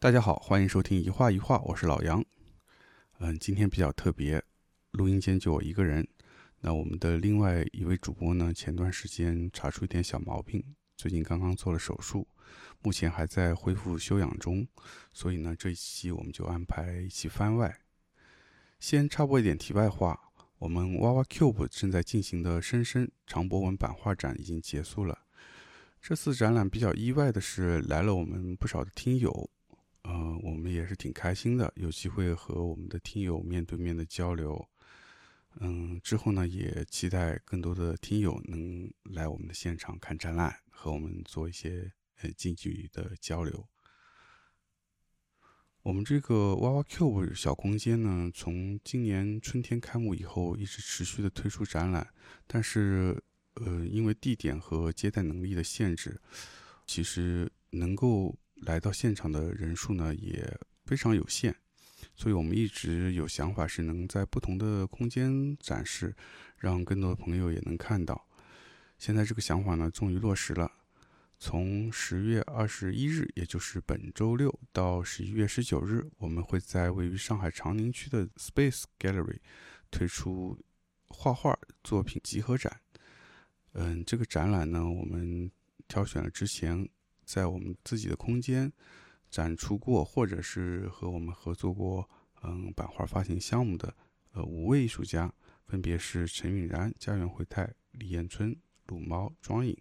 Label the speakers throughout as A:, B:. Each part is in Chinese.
A: 大家好，欢迎收听一画一画，我是老杨。嗯，今天比较特别，录音间就我一个人。那我们的另外一位主播呢，前段时间查出一点小毛病，最近刚刚做了手术，目前还在恢复休养中。所以呢，这一期我们就安排一起番外。先插播一点题外话，我们娃娃 Cube 正在进行的深深长博文版画展已经结束了。这次展览比较意外的是，来了我们不少的听友。嗯，我们也是挺开心的，有机会和我们的听友面对面的交流。嗯，之后呢，也期待更多的听友能来我们的现场看展览，和我们做一些呃近距离的交流。我们这个娃娃 Cube 小空间呢，从今年春天开幕以后，一直持续的推出展览，但是呃，因为地点和接待能力的限制，其实能够。来到现场的人数呢也非常有限，所以我们一直有想法是能在不同的空间展示，让更多的朋友也能看到。现在这个想法呢终于落实了。从十月二十一日，也就是本周六到十一月十九日，我们会在位于上海长宁区的 Space Gallery 推出画画作品集合展。嗯，这个展览呢，我们挑选了之前。在我们自己的空间展出过，或者是和我们合作过，嗯，版画发行项目的，呃，五位艺术家，分别是陈允然、家园惠泰、李彦春、鲁猫、庄颖，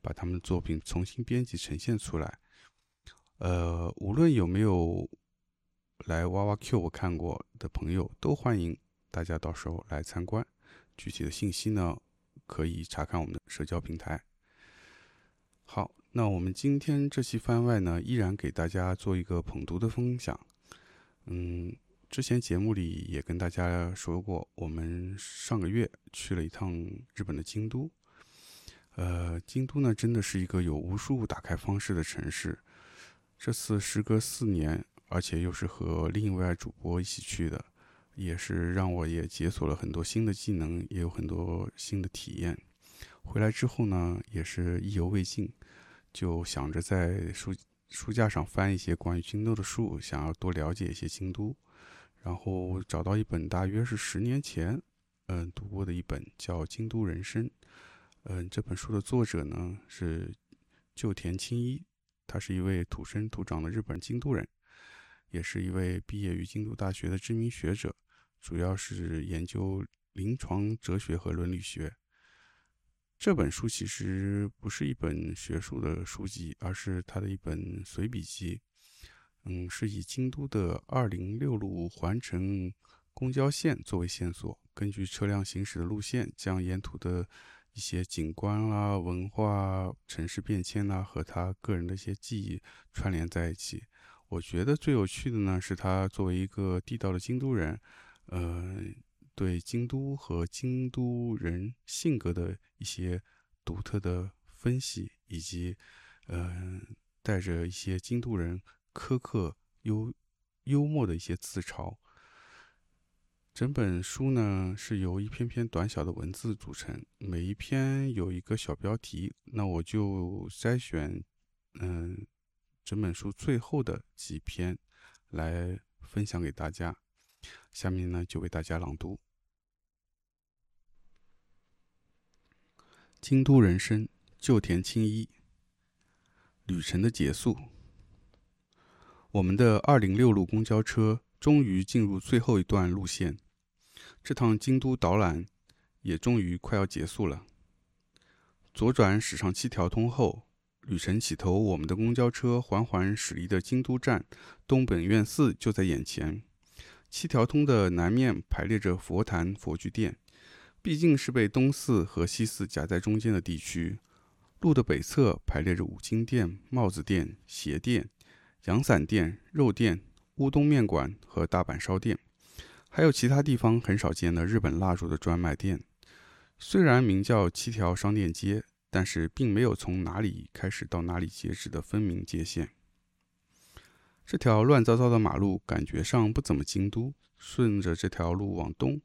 A: 把他们的作品重新编辑呈现出来。呃，无论有没有来哇哇 Q 我看过的朋友，都欢迎大家到时候来参观。具体的信息呢，可以查看我们的社交平台。好。那我们今天这期番外呢，依然给大家做一个捧读的分享。嗯，之前节目里也跟大家说过，我们上个月去了一趟日本的京都。呃，京都呢，真的是一个有无数打开方式的城市。这次时隔四年，而且又是和另一位主播一起去的，也是让我也解锁了很多新的技能，也有很多新的体验。回来之后呢，也是意犹未尽。就想着在书书架上翻一些关于京都的书，想要多了解一些京都，然后找到一本大约是十年前，嗯，读过的一本叫《京都人生》，嗯，这本书的作者呢是旧田清一，他是一位土生土长的日本京都人，也是一位毕业于京都大学的知名学者，主要是研究临床哲学和伦理学。这本书其实不是一本学术的书籍，而是他的一本随笔集。嗯，是以京都的二零六路环城公交线作为线索，根据车辆行驶的路线，将沿途的一些景观啦、文化、城市变迁啦，和他个人的一些记忆串联在一起。我觉得最有趣的呢，是他作为一个地道的京都人，呃。对京都和京都人性格的一些独特的分析，以及，呃，带着一些京都人苛刻幽幽默的一些自嘲。整本书呢是由一篇篇短小的文字组成，每一篇有一个小标题。那我就筛选，嗯，整本书最后的几篇来分享给大家。下面呢就为大家朗读。京都人生，旧田青一。旅程的结束，我们的二零六路公交车终于进入最后一段路线，这趟京都导览也终于快要结束了。左转驶上七条通后，旅程起头，我们的公交车缓缓驶离的京都站东本院寺就在眼前。七条通的南面排列着佛坛、佛具店。毕竟是被东寺和西寺夹在中间的地区，路的北侧排列着五金店、帽子店、鞋店、阳伞店、肉店、乌冬面馆和大阪烧店，还有其他地方很少见的日本蜡烛的专卖店。虽然名叫七条商店街，但是并没有从哪里开始到哪里截止的分明界限。这条乱糟糟的马路感觉上不怎么京都。顺着这条路往东。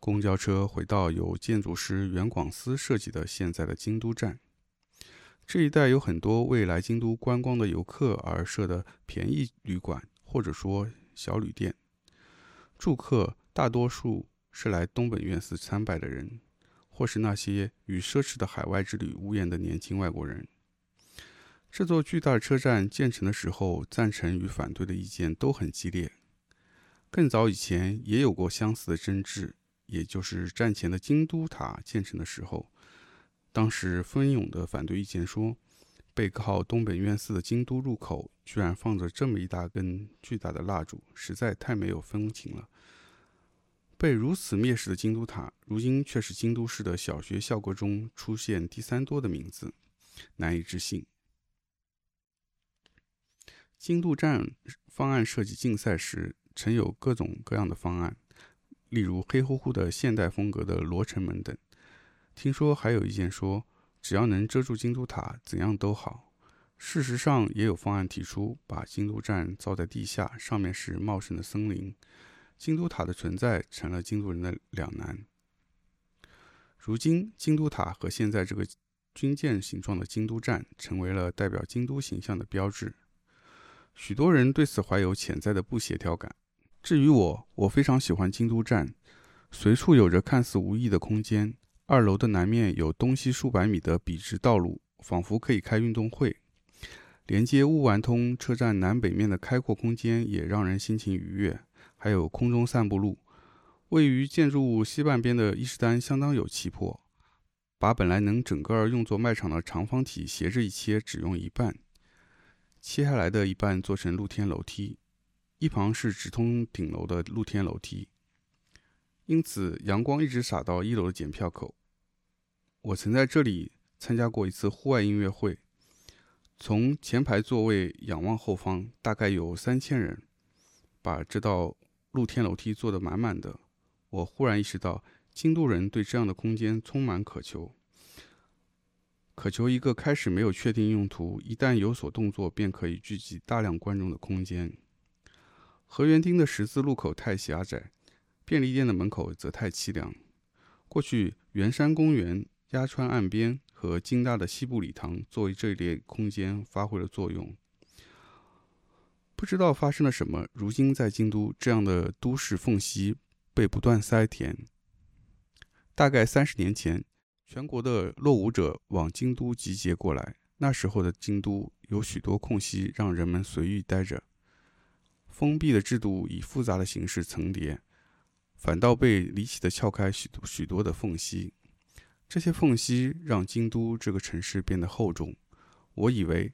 A: 公交车回到由建筑师袁广思设计的现在的京都站，这一带有很多为来京都观光的游客而设的便宜旅馆，或者说小旅店。住客大多数是来东本院寺参拜的人，或是那些与奢侈的海外之旅无缘的年轻外国人。这座巨大的车站建成的时候，赞成与反对的意见都很激烈。更早以前也有过相似的争执，也就是战前的京都塔建成的时候，当时蜂拥的反对意见说，背靠东本院寺的京都入口居然放着这么一大根巨大的蜡烛，实在太没有风情了。被如此蔑视的京都塔，如今却是京都市的小学校歌中出现第三多的名字，难以置信。京都站方案设计竞赛时。曾有各种各样的方案，例如黑乎乎的现代风格的罗城门等。听说还有意见说，只要能遮住京都塔，怎样都好。事实上，也有方案提出把京都站造在地下，上面是茂盛的森林。京都塔的存在成了京都人的两难。如今，京都塔和现在这个军舰形状的京都站，成为了代表京都形象的标志。许多人对此怀有潜在的不协调感。至于我，我非常喜欢京都站，随处有着看似无意的空间。二楼的南面有东西数百米的笔直道路，仿佛可以开运动会。连接乌丸通车站南北面的开阔空间也让人心情愉悦。还有空中散步路，位于建筑物西半边的伊势丹相当有气魄，把本来能整个用作卖场的长方体斜着一切，只用一半，切下来的一半做成露天楼梯。一旁是直通顶楼的露天楼梯，因此阳光一直洒到一楼的检票口。我曾在这里参加过一次户外音乐会，从前排座位仰望后方，大概有三千人，把这道露天楼梯坐得满满的。我忽然意识到，京都人对这样的空间充满渴求，渴求一个开始没有确定用途，一旦有所动作便可以聚集大量观众的空间。河园町的十字路口太狭窄，便利店的门口则太凄凉。过去，圆山公园、鸭川岸边和京大的西部礼堂作为这一类空间发挥了作用。不知道发生了什么，如今在京都这样的都市缝隙被不断塞填。大概三十年前，全国的落伍者往京都集结过来，那时候的京都有许多空隙，让人们随意待着。封闭的制度以复杂的形式层叠，反倒被离奇的撬开许多许多的缝隙。这些缝隙让京都这个城市变得厚重。我以为，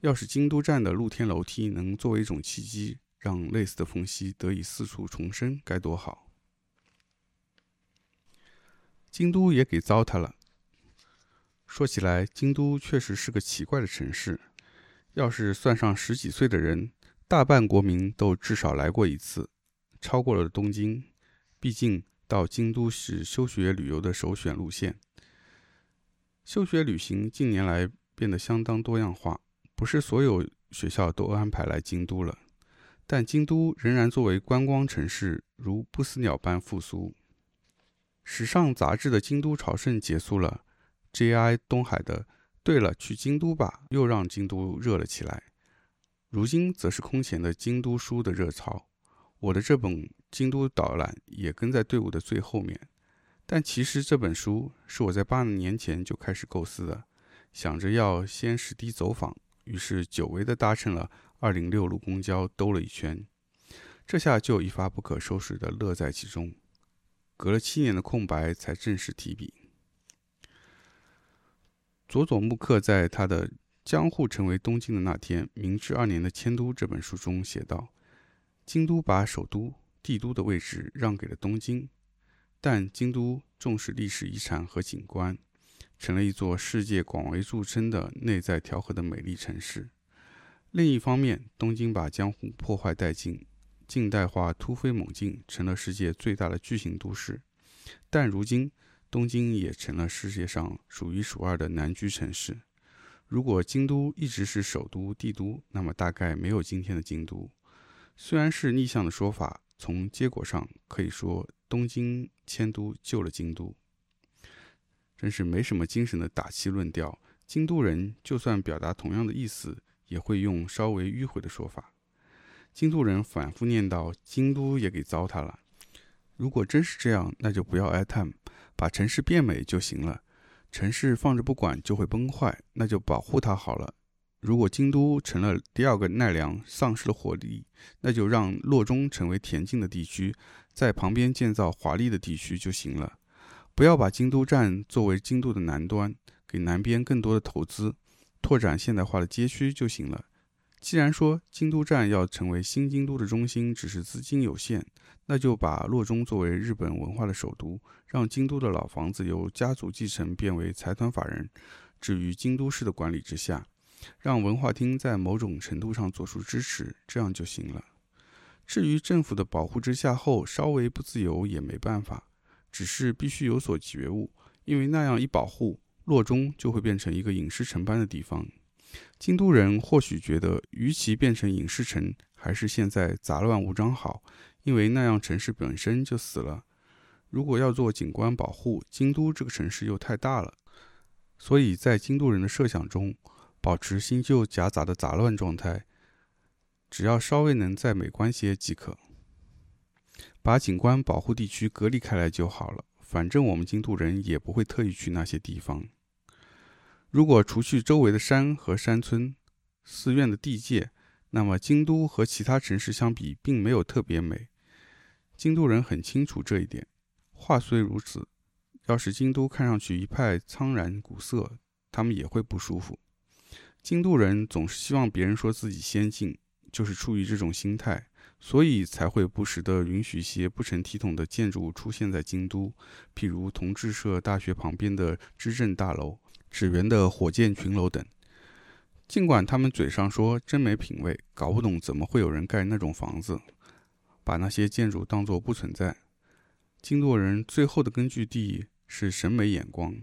A: 要是京都站的露天楼梯能作为一种契机，让类似的缝隙得以四处重生，该多好！京都也给糟蹋了。说起来，京都确实是个奇怪的城市。要是算上十几岁的人，大半国民都至少来过一次，超过了东京。毕竟到京都是休学旅游的首选路线。休学旅行近年来变得相当多样化，不是所有学校都安排来京都了。但京都仍然作为观光城市，如不死鸟般复苏。时尚杂志的京都朝圣结束了，J.I. 东海的“对了，去京都吧”又让京都热了起来。如今则是空前的京都书的热潮，我的这本京都导览也跟在队伍的最后面。但其实这本书是我在八年前就开始构思的，想着要先实地走访，于是久违的搭乘了二零六路公交兜了一圈，这下就一发不可收拾的乐在其中。隔了七年的空白才正式提笔。佐佐木克在他的。江户成为东京的那天，明治二年的迁都这本书中写道：“京都把首都、帝都的位置让给了东京，但京都重视历史遗产和景观，成了一座世界广为著称的内在调和的美丽城市。另一方面，东京把江户破坏殆尽，近代化突飞猛进，成了世界最大的巨型都市。但如今，东京也成了世界上数一数二的难居城市。”如果京都一直是首都、帝都，那么大概没有今天的京都。虽然是逆向的说法，从结果上可以说东京迁都救了京都。真是没什么精神的打气论调，京都人就算表达同样的意思，也会用稍微迂回的说法。京都人反复念叨：“京都也给糟蹋了。”如果真是这样，那就不要哀叹，把城市变美就行了。城市放着不管就会崩坏，那就保护它好了。如果京都成了第二个奈良，丧失了活力，那就让洛中成为恬静的地区，在旁边建造华丽的地区就行了。不要把京都站作为京都的南端，给南边更多的投资，拓展现代化的街区就行了。既然说京都站要成为新京都的中心，只是资金有限，那就把洛中作为日本文化的首都，让京都的老房子由家族继承变为财团法人置于京都市的管理之下，让文化厅在某种程度上做出支持，这样就行了。至于政府的保护之下后稍微不自由也没办法，只是必须有所觉悟，因为那样一保护，洛中就会变成一个影视城般的地方。京都人或许觉得，与其变成影视城，还是现在杂乱无章好，因为那样城市本身就死了。如果要做景观保护，京都这个城市又太大了，所以在京都人的设想中，保持新旧夹杂的杂乱状态，只要稍微能再美观些即可。把景观保护地区隔离开来就好了，反正我们京都人也不会特意去那些地方。如果除去周围的山和山村、寺院的地界，那么京都和其他城市相比，并没有特别美。京都人很清楚这一点。话虽如此，要是京都看上去一派苍然古色，他们也会不舒服。京都人总是希望别人说自己先进，就是出于这种心态，所以才会不时地允许些不成体统的建筑出现在京都，譬如同志社大学旁边的知政大楼。纸园的火箭群楼等，尽管他们嘴上说真没品位，搞不懂怎么会有人盖那种房子，把那些建筑当作不存在。京都人最后的根据地是审美眼光，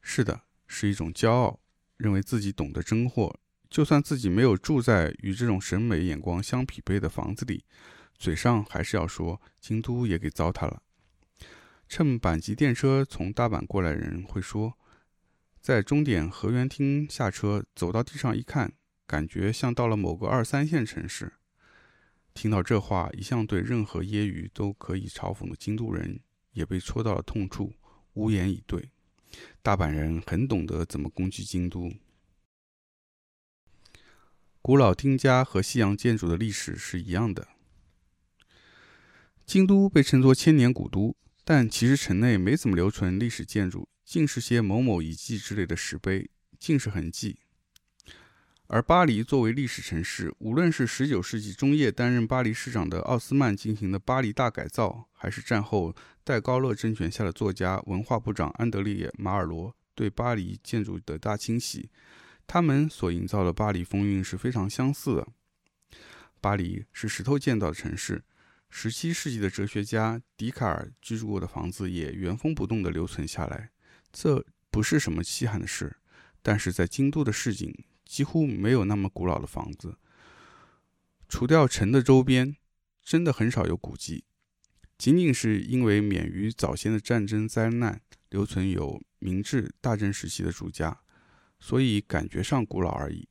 A: 是的，是一种骄傲，认为自己懂得真货。就算自己没有住在与这种审美眼光相匹配的房子里，嘴上还是要说京都也给糟蹋了。乘阪急电车从大阪过来人会说。在终点河原町下车，走到地上一看，感觉像到了某个二三线城市。听到这话，一向对任何揶揄都可以嘲讽的京都人也被戳到了痛处，无言以对。大阪人很懂得怎么攻击京都。古老町家和西洋建筑的历史是一样的。京都被称作千年古都，但其实城内没怎么留存历史建筑。尽是些某某遗迹之类的石碑，尽是痕迹。而巴黎作为历史城市，无论是19世纪中叶担任巴黎市长的奥斯曼进行的巴黎大改造，还是战后戴高乐政权下的作家、文化部长安德烈·马尔罗对巴黎建筑的大清洗，他们所营造的巴黎风韵是非常相似的。巴黎是石头建造的城市。17世纪的哲学家笛卡尔居住过的房子也原封不动地留存下来。这不是什么稀罕的事，但是在京都的市井几乎没有那么古老的房子，除掉城的周边，真的很少有古迹。仅仅是因为免于早先的战争灾难，留存有明治、大正时期的住家，所以感觉上古老而已。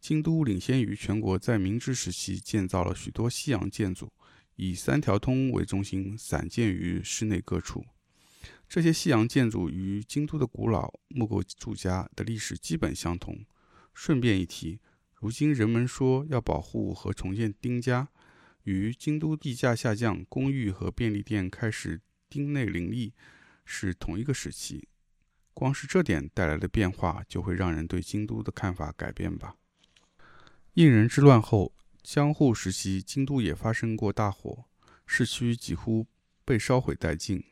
A: 京都领先于全国，在明治时期建造了许多西洋建筑，以三条通为中心，散建于市内各处。这些西洋建筑与京都的古老木构住家的历史基本相同。顺便一提，如今人们说要保护和重建丁家，与京都地价下降、公寓和便利店开始丁内林立是同一个时期。光是这点带来的变化，就会让人对京都的看法改变吧。应仁之乱后，江户时期京都也发生过大火，市区几乎被烧毁殆尽。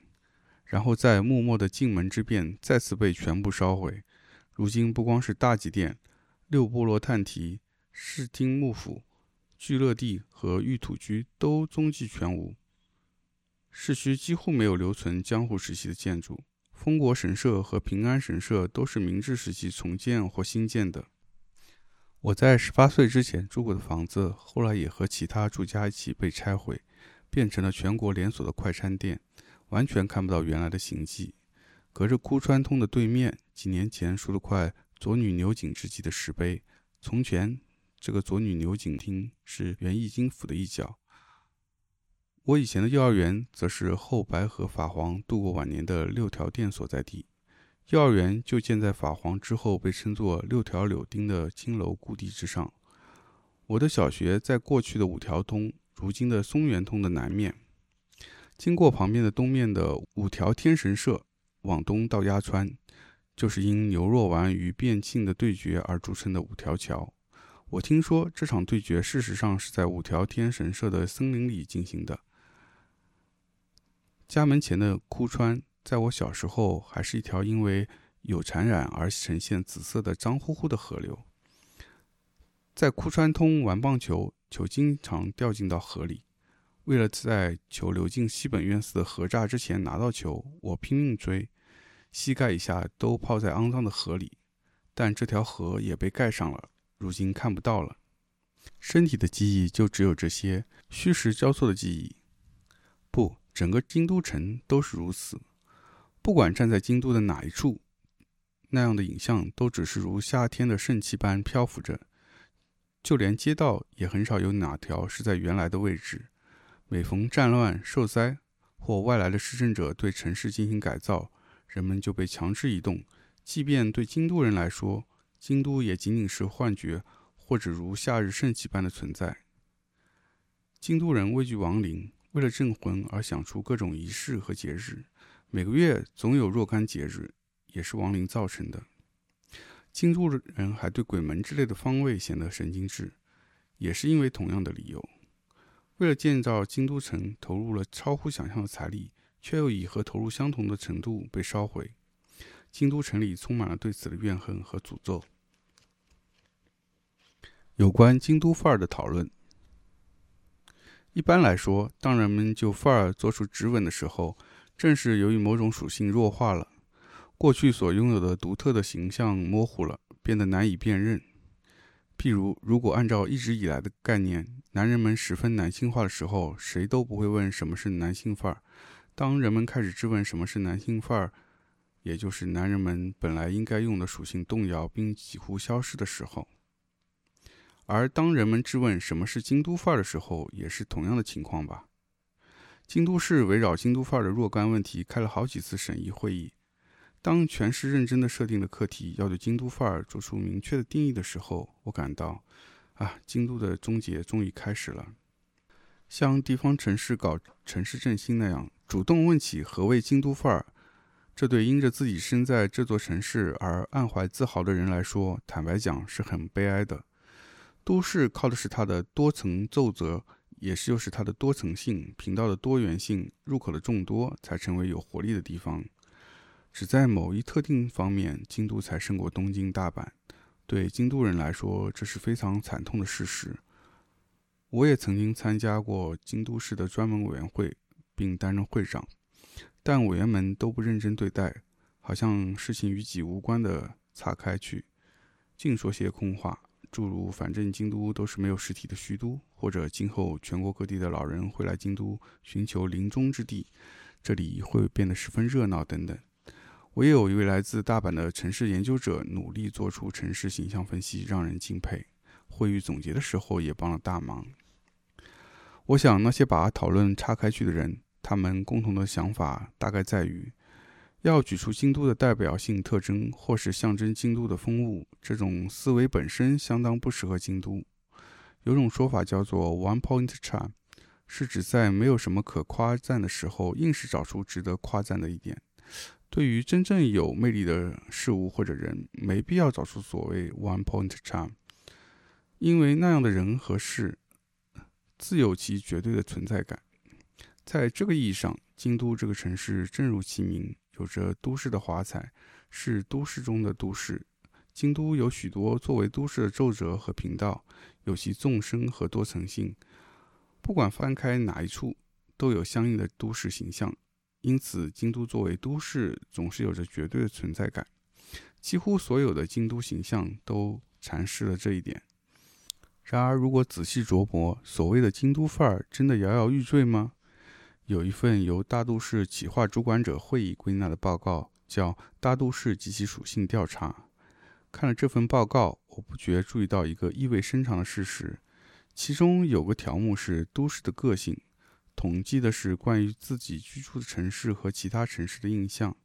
A: 然后在幕末的进门之变再次被全部烧毁。如今不光是大吉殿、六波罗探题、室町幕府、聚乐地和玉土居都踪迹全无，市区几乎没有留存江户时期的建筑。丰国神社和平安神社都是明治时期重建或新建的。我在十八岁之前住过的房子，后来也和其他住家一起被拆毁，变成了全国连锁的快餐店。完全看不到原来的形迹。隔着枯川通的对面，几年前竖了块左女牛井之际的石碑。从前，这个左女牛井厅是元义经府的一角。我以前的幼儿园，则是后白河法皇度过晚年的六条店所在地。幼儿园就建在法皇之后被称作六条柳丁的金楼故地之上。我的小学在过去的五条通，如今的松原通的南面，经过旁边的东面的五条天神社，往东到鸭川，就是因牛若丸与卞庆的对决而著称的五条桥。我听说这场对决事实上是在五条天神社的森林里进行的。家门前的枯川。在我小时候，还是一条因为有产染而呈现紫色的脏乎乎的河流。在枯川通玩棒球，球经常掉进到河里。为了在球流进西本院寺的河栅之前拿到球，我拼命追，膝盖以下都泡在肮脏的河里。但这条河也被盖上了，如今看不到了。身体的记忆就只有这些虚实交错的记忆。不，整个京都城都是如此。不管站在京都的哪一处，那样的影像都只是如夏天的盛气般漂浮着。就连街道也很少有哪条是在原来的位置。每逢战乱、受灾或外来的施政者对城市进行改造，人们就被强制移动。即便对京都人来说，京都也仅仅是幻觉，或者如夏日盛气般的存在。京都人畏惧亡灵，为了镇魂而想出各种仪式和节日。每个月总有若干节日，也是亡灵造成的。京都人还对鬼门之类的方位显得神经质，也是因为同样的理由。为了建造京都城，投入了超乎想象的财力，却又以和投入相同的程度被烧毁。京都城里充满了对此的怨恨和诅咒。有关京都范儿的讨论，一般来说，当人们就范儿做出质问的时候，正是由于某种属性弱化了，过去所拥有的独特的形象模糊了，变得难以辨认。譬如，如果按照一直以来的概念，男人们十分男性化的时候，谁都不会问什么是男性范儿。当人们开始质问什么是男性范儿，也就是男人们本来应该用的属性动摇并几乎消失的时候。而当人们质问什么是京都范儿的时候，也是同样的情况吧。京都市围绕京都范儿的若干问题开了好几次审议会议。当全市认真的设定了课题，要对京都范儿做出明确的定义的时候，我感到，啊，京都的终结终于开始了。像地方城市搞城市振兴那样，主动问起何谓京都范儿，这对因着自己身在这座城市而暗怀自豪的人来说，坦白讲是很悲哀的。都市靠的是它的多层奏折。也是，又是它的多层性、频道的多元性、入口的众多，才成为有活力的地方。只在某一特定方面，京都才胜过东京、大阪。对京都人来说，这是非常惨痛的事实。我也曾经参加过京都市的专门委员会，并担任会长，但委员们都不认真对待，好像事情与己无关的岔开去，净说些空话。诸如，反正京都都是没有实体的虚都，或者今后全国各地的老人会来京都寻求临终之地，这里会变得十分热闹等等。我也有一位来自大阪的城市研究者，努力做出城市形象分析，让人敬佩。会议总结的时候也帮了大忙。我想，那些把讨论岔开去的人，他们共同的想法大概在于。要举出京都的代表性特征，或是象征京都的风物，这种思维本身相当不适合京都。有种说法叫做 “one point charm”，是指在没有什么可夸赞的时候，硬是找出值得夸赞的一点。对于真正有魅力的事物或者人，没必要找出所谓 “one point charm”，因为那样的人和事自有其绝对的存在感。在这个意义上，京都这个城市正如其名。有着都市的华彩，是都市中的都市。京都有许多作为都市的皱褶和频道，有其纵深和多层性。不管翻开哪一处，都有相应的都市形象。因此，京都作为都市，总是有着绝对的存在感。几乎所有的京都形象都阐释了这一点。然而，如果仔细琢磨，所谓的京都范儿，真的摇摇欲坠吗？有一份由大都市企划主管者会议归纳的报告，叫《大都市及其属性调查》。看了这份报告，我不觉注意到一个意味深长的事实，其中有个条目是都市的个性，统计的是关于自己居住的城市和其他城市的印象。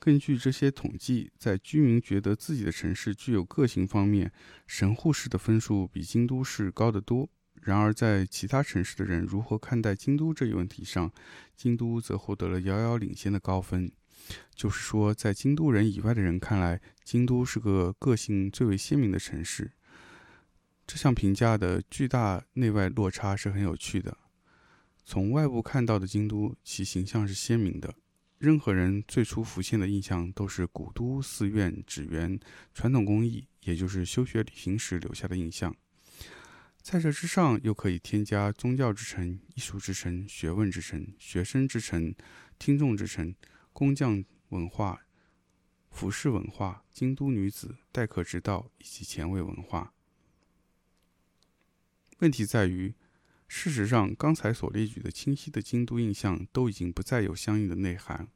A: 根据这些统计，在居民觉得自己的城市具有个性方面，神户市的分数比京都市高得多。然而，在其他城市的人如何看待京都这一问题上，京都则获得了遥遥领先的高分。就是说，在京都人以外的人看来，京都是个个性最为鲜明的城市。这项评价的巨大内外落差是很有趣的。从外部看到的京都，其形象是鲜明的。任何人最初浮现的印象都是古都、寺院、纸园、传统工艺，也就是修学旅行时留下的印象。在这之上，又可以添加宗教之城、艺术之城、学问之城、学生之城、听众之城。工匠文化、服饰文化、京都女子待客之道以及前卫文化。问题在于，事实上，刚才所列举的清晰的京都印象都已经不再有相应的内涵。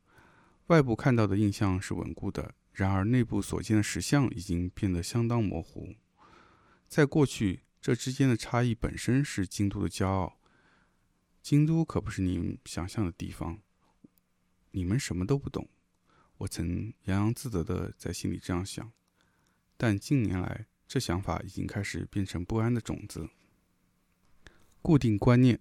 A: 外部看到的印象是稳固的，然而内部所见的实像已经变得相当模糊。在过去，这之间的差异本身是京都的骄傲。京都可不是你们想象的地方。你们什么都不懂，我曾洋洋自得地在心里这样想，但近年来这想法已经开始变成不安的种子。固定观念，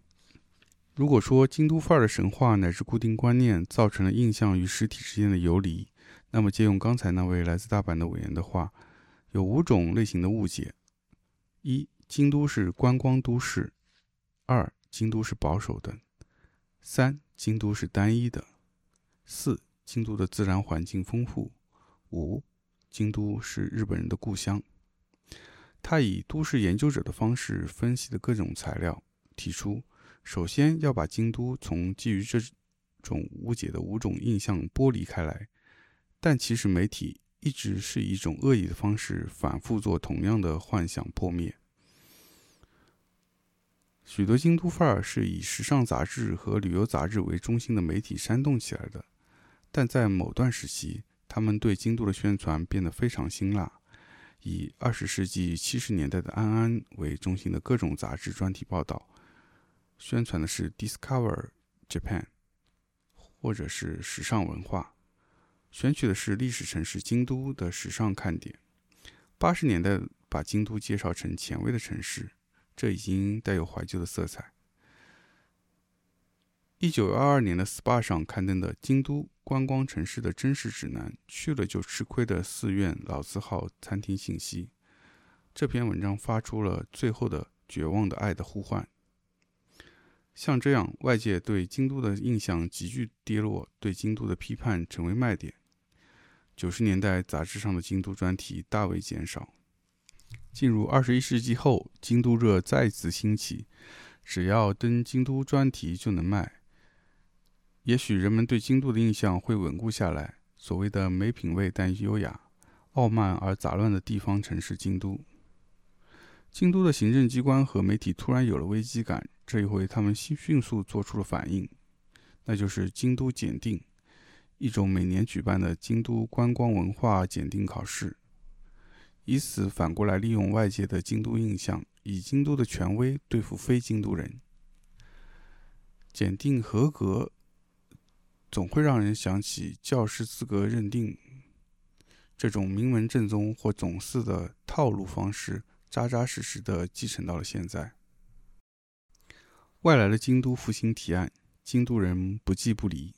A: 如果说京都范儿的神话乃至固定观念造成了印象与实体之间的游离，那么借用刚才那位来自大阪的委员的话，有五种类型的误解：一、京都是观光都市；二、京都是保守的；三、京都是单一的。四、京都的自然环境丰富。五、京都是日本人的故乡。他以都市研究者的方式分析的各种材料，提出：首先要把京都从基于这种误解的五种印象剥离开来。但其实媒体一直是以一种恶意的方式反复做同样的幻想破灭。许多京都范儿是以时尚杂志和旅游杂志为中心的媒体煽动起来的。但在某段时期，他们对京都的宣传变得非常辛辣，以二十世纪七十年代的安安为中心的各种杂志专题报道，宣传的是 Discover Japan，或者是时尚文化，选取的是历史城市京都的时尚看点。八十年代把京都介绍成前卫的城市，这已经带有怀旧的色彩。一九二二年的 SPA 上刊登的《京都观光城市的真实指南》，去了就吃亏的寺院、老字号、餐厅信息。这篇文章发出了最后的绝望的爱的呼唤。像这样，外界对京都的印象急剧跌落，对京都的批判成为卖点。九十年代杂志上的京都专题大为减少。进入二十一世纪后，京都热再次兴起，只要登京都专题就能卖。也许人们对京都的印象会稳固下来。所谓的没品位但优雅、傲慢而杂乱的地方城市京都，京都的行政机关和媒体突然有了危机感。这一回，他们迅迅速做出了反应，那就是京都检定，一种每年举办的京都观光文化检定考试，以此反过来利用外界的京都印象，以京都的权威对付非京都人。检定合格。总会让人想起教师资格认定这种名门正宗或总寺的套路方式，扎扎实实的继承到了现在。外来的京都复兴提案，京都人不计不离。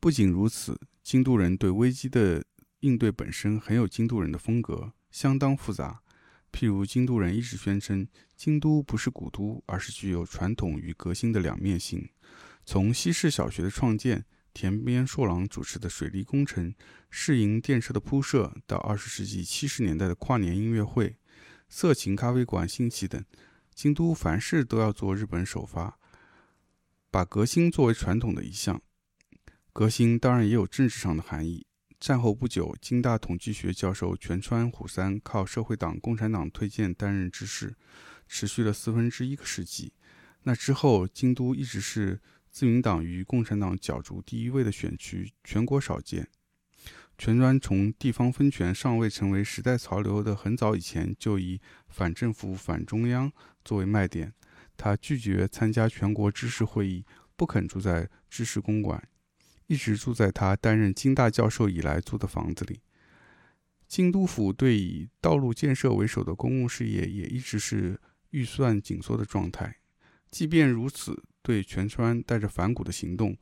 A: 不仅如此，京都人对危机的应对本身很有京都人的风格，相当复杂。譬如，京都人一直宣称，京都不是古都，而是具有传统与革新的两面性。从西式小学的创建。田边硕郎主持的水利工程、市营电车的铺设，到二十世纪七十年代的跨年音乐会、色情咖啡馆兴起等，京都凡事都要做日本首发，把革新作为传统的一项。革新当然也有政治上的含义。战后不久，京大统计学教授全川虎三靠社会党、共产党推荐担任知事，持续了四分之一个世纪。那之后，京都一直是。自民党与共产党角逐第一位的选区，全国少见。全川从地方分权尚未成为时代潮流的很早以前，就以反政府、反中央作为卖点。他拒绝参加全国知识会议，不肯住在知识公馆，一直住在他担任京大教授以来租的房子里。京都府对以道路建设为首的公共事业也一直是预算紧缩的状态。即便如此，对全川带着反骨的行动，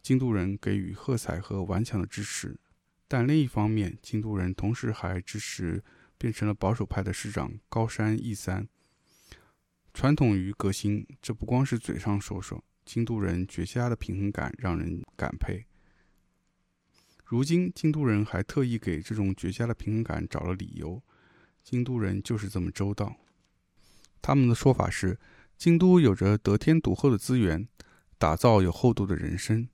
A: 京都人给予喝彩和顽强的支持。但另一方面，京都人同时还支持变成了保守派的市长高山义三。传统与革新，这不光是嘴上说说。京都人绝佳的平衡感让人感佩。如今，京都人还特意给这种绝佳的平衡感找了理由。京都人就是这么周到。他们的说法是：京都有着得天独厚的资源，打造有厚度的人生，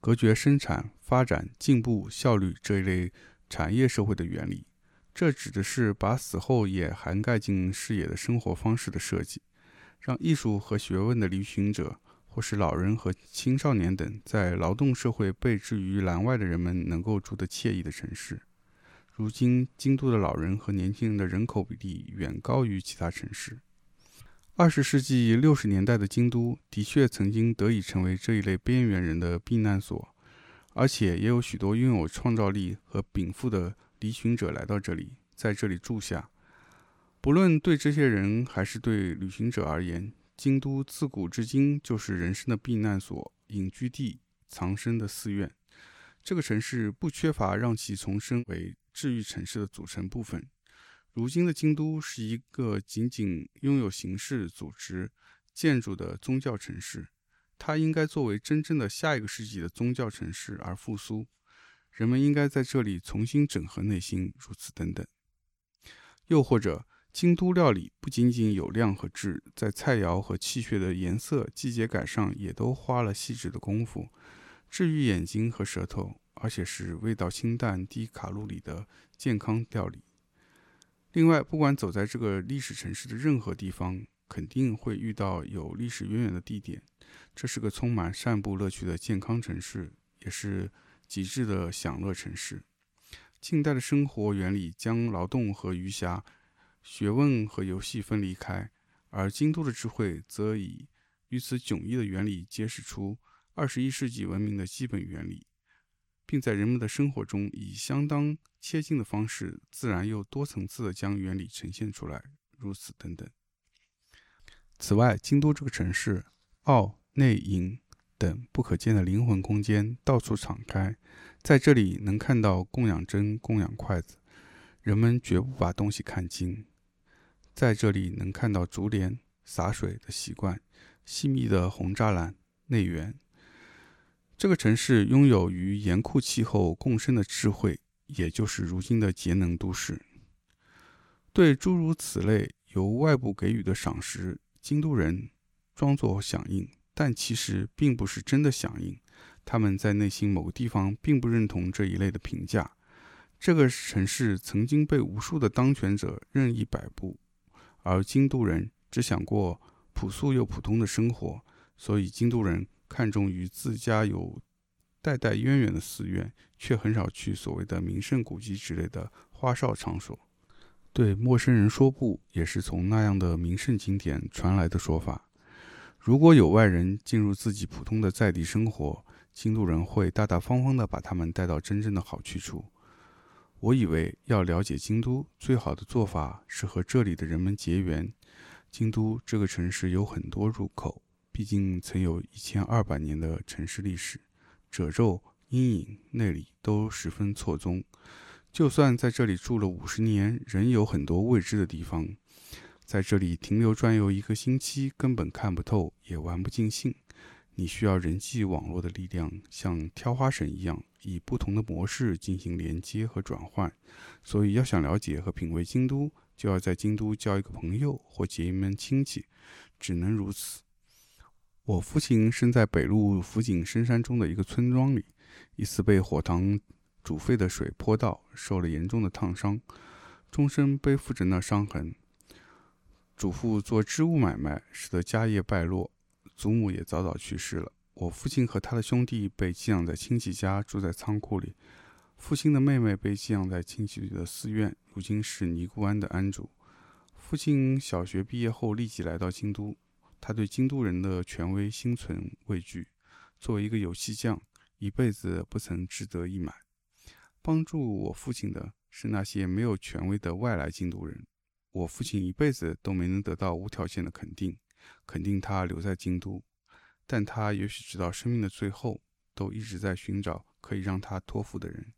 A: 隔绝生产、发展、进步、效率这一类产业社会的原理。这指的是把死后也涵盖进视野的生活方式的设计，让艺术和学问的旅行者。或是老人和青少年等在劳动社会被置于栏外的人们能够住得惬意的城市。如今，京都的老人和年轻人的人口比例远高于其他城市。二十世纪六十年代的京都的确曾经得以成为这一类边缘人的避难所，而且也有许多拥有创造力和禀赋的离寻者来到这里，在这里住下。不论对这些人还是对旅行者而言，京都自古至今就是人生的避难所、隐居地、藏身的寺院。这个城市不缺乏让其重生为治愈城市的组成部分。如今的京都是一个仅仅拥有形式、组织、建筑的宗教城市，它应该作为真正的下一个世纪的宗教城市而复苏。人们应该在这里重新整合内心，如此等等。又或者。京都料理不仅仅有量和质，在菜肴和器械的颜色、季节感上也都花了细致的功夫，治愈眼睛和舌头，而且是味道清淡、低卡路里的健康料理。另外，不管走在这个历史城市的任何地方，肯定会遇到有历史渊源的地点。这是个充满散步乐趣的健康城市，也是极致的享乐城市。近代的生活原理将劳动和余暇。学问和游戏分离开，而京都的智慧则以与此迥异的原理揭示出二十一世纪文明的基本原理，并在人们的生活中以相当切近的方式，自然又多层次地将原理呈现出来。如此等等。此外，京都这个城市，奥、内、隐等不可见的灵魂空间到处敞开，在这里能看到供养针、供养筷子，人们绝不把东西看轻。在这里能看到竹帘洒水的习惯，细密的红栅栏内园。这个城市拥有与严酷气候共生的智慧，也就是如今的节能都市。对诸如此类由外部给予的赏识，京都人装作响应，但其实并不是真的响应。他们在内心某个地方并不认同这一类的评价。这个城市曾经被无数的当权者任意摆布。而京都人只想过朴素又普通的生活，所以京都人看重与自家有代代渊源的寺院，却很少去所谓的名胜古迹之类的花哨场所。对陌生人说不，也是从那样的名胜景点传来的说法。如果有外人进入自己普通的在地生活，京都人会大大方方地把他们带到真正的好去处。我以为要了解京都，最好的做法是和这里的人们结缘。京都这个城市有很多入口，毕竟曾有一千二百年的城市历史，褶皱、阴影、内里都十分错综。就算在这里住了五十年，仍有很多未知的地方。在这里停留转悠一个星期，根本看不透，也玩不尽兴。你需要人际网络的力量，像挑花绳一样，以不同的模式进行连接和转换。所以，要想了解和品味京都，就要在京都交一个朋友或结一门亲戚，只能如此。我父亲生在北路福井深山中的一个村庄里，一次被火塘煮沸的水泼到，受了严重的烫伤，终身背负着那伤痕。祖父做织物买卖，使得家业败落。祖母也早早去世了。我父亲和他的兄弟被寄养在亲戚家，住在仓库里。父亲的妹妹被寄养在亲戚的寺院，如今是尼姑庵的庵主。父亲小学毕业后立即来到京都，他对京都人的权威心存畏惧。作为一个油漆匠，一辈子不曾志得意满。帮助我父亲的是那些没有权威的外来京都人。我父亲一辈子都没能得到无条件的肯定，肯定他留在京都，但他也许直到生命的最后，都一直在寻找可以让他托付的人。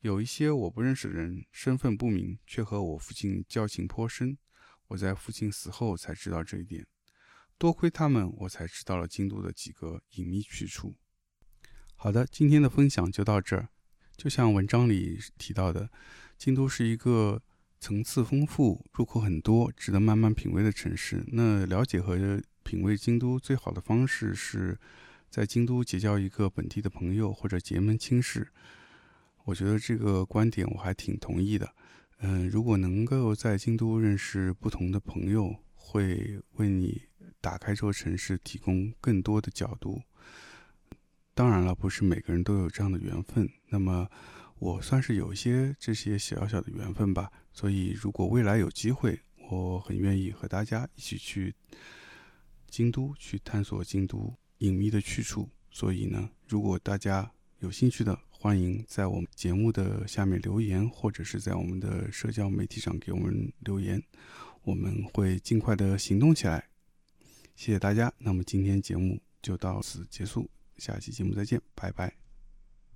A: 有一些我不认识的人，身份不明，却和我父亲交情颇深。我在父亲死后才知道这一点，多亏他们，我才知道了京都的几个隐秘去处。好的，今天的分享就到这儿。就像文章里提到的，京都是一个层次丰富、入口很多、值得慢慢品味的城市。那了解和品味京都最好的方式是在京都结交一个本地的朋友，或者结门亲事。我觉得这个观点我还挺同意的，嗯，如果能够在京都认识不同的朋友，会为你打开这座城市提供更多的角度。当然了，不是每个人都有这样的缘分。那么，我算是有一些这些小小的缘分吧。所以，如果未来有机会，我很愿意和大家一起去京都，去探索京都隐秘的去处。所以呢，如果大家有兴趣的，欢迎在我们节目的下面留言，或者是在我们的社交媒体上给我们留言，我们会尽快的行动起来。谢谢大家，那么今天节目就到此结束，下期节目再见，拜拜。